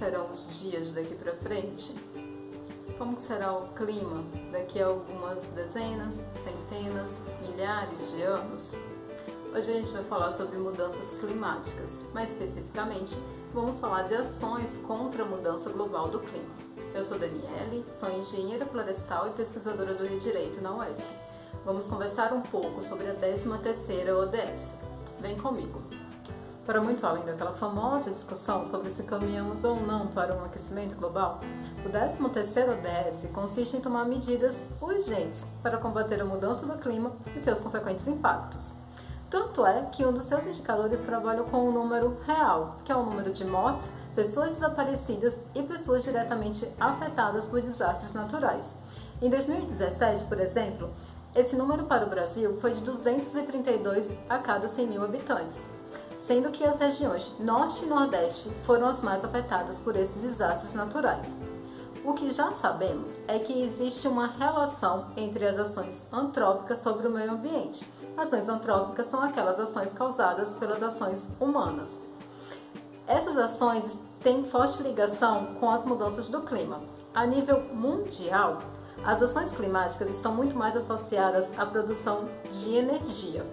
serão os dias daqui para frente? Como será o clima daqui a algumas dezenas, centenas, milhares de anos? Hoje a gente vai falar sobre mudanças climáticas, mais especificamente, vamos falar de ações contra a mudança global do clima. Eu sou Daniele, sou engenheira florestal e pesquisadora do Direito na UESC. Vamos conversar um pouco sobre a 13ª ODS. Vem comigo! Para muito além daquela famosa discussão sobre se caminhamos ou não para um aquecimento global, o 13º ODS consiste em tomar medidas urgentes para combater a mudança do clima e seus consequentes impactos. Tanto é que um dos seus indicadores trabalha com o número real, que é o número de mortes, pessoas desaparecidas e pessoas diretamente afetadas por desastres naturais. Em 2017, por exemplo, esse número para o Brasil foi de 232 a cada 100 mil habitantes, sendo que as regiões Norte e Nordeste foram as mais afetadas por esses desastres naturais. O que já sabemos é que existe uma relação entre as ações antrópicas sobre o meio ambiente. Ações antrópicas são aquelas ações causadas pelas ações humanas. Essas ações têm forte ligação com as mudanças do clima. A nível mundial, as ações climáticas estão muito mais associadas à produção de energia,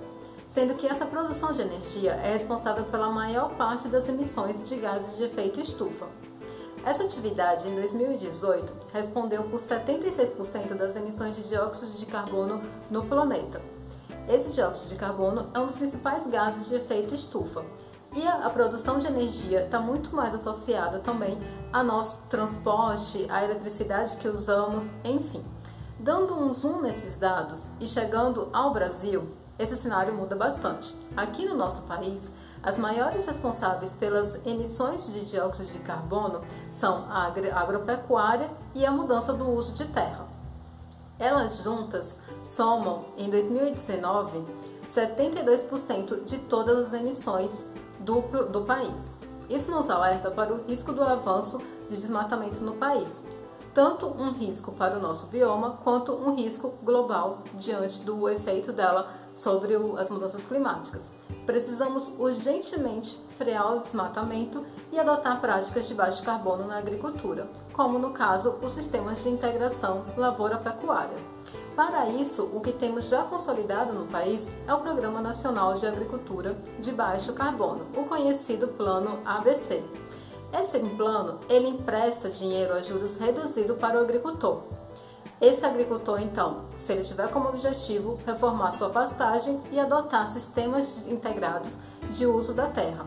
sendo que essa produção de energia é responsável pela maior parte das emissões de gases de efeito estufa. Essa atividade, em 2018, respondeu por 76% das emissões de dióxido de carbono no planeta. Esse dióxido de carbono é um dos principais gases de efeito estufa. E a, a produção de energia está muito mais associada também ao nosso transporte, à eletricidade que usamos, enfim. Dando um zoom nesses dados e chegando ao Brasil, esse cenário muda bastante. Aqui no nosso país, as maiores responsáveis pelas emissões de dióxido de carbono são a agropecuária e a mudança do uso de terra. Elas juntas somam, em 2019, 72% de todas as emissões do, do país. Isso nos alerta para o risco do avanço de desmatamento no país, tanto um risco para o nosso bioma quanto um risco global diante do efeito dela sobre as mudanças climáticas. Precisamos urgentemente frear o desmatamento e adotar práticas de baixo carbono na agricultura, como no caso os sistemas de integração lavoura-pecuária. Para isso, o que temos já consolidado no país é o Programa Nacional de Agricultura de Baixo Carbono, o conhecido Plano ABC. Esse plano ele empresta dinheiro a juros reduzido para o agricultor, esse agricultor, então, se ele tiver como objetivo reformar sua pastagem e adotar sistemas integrados de uso da terra.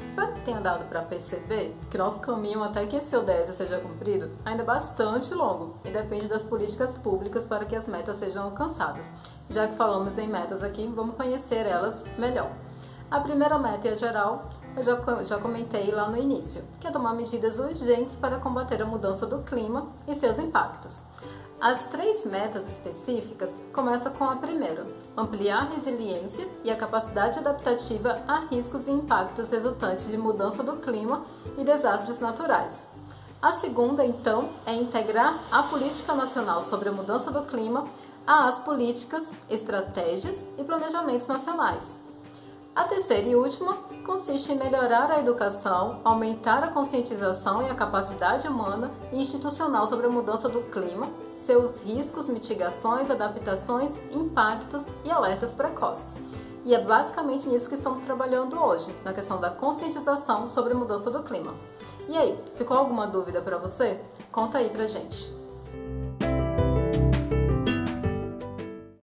Espero que tenha dado para perceber que nosso caminho até que esse ODS seja cumprido ainda é bastante longo e depende das políticas públicas para que as metas sejam alcançadas. Já que falamos em metas aqui, vamos conhecer elas melhor. A primeira meta é geral, eu já, já comentei lá no início, que é tomar medidas urgentes para combater a mudança do clima e seus impactos. As três metas específicas começam com a primeira: ampliar a resiliência e a capacidade adaptativa a riscos e impactos resultantes de mudança do clima e desastres naturais. A segunda, então, é integrar a política nacional sobre a mudança do clima às políticas, estratégias e planejamentos nacionais, a terceira e última consiste em melhorar a educação, aumentar a conscientização e a capacidade humana e institucional sobre a mudança do clima, seus riscos, mitigações, adaptações, impactos e alertas precoces. E é basicamente nisso que estamos trabalhando hoje, na questão da conscientização sobre a mudança do clima. E aí, ficou alguma dúvida para você? Conta aí pra gente.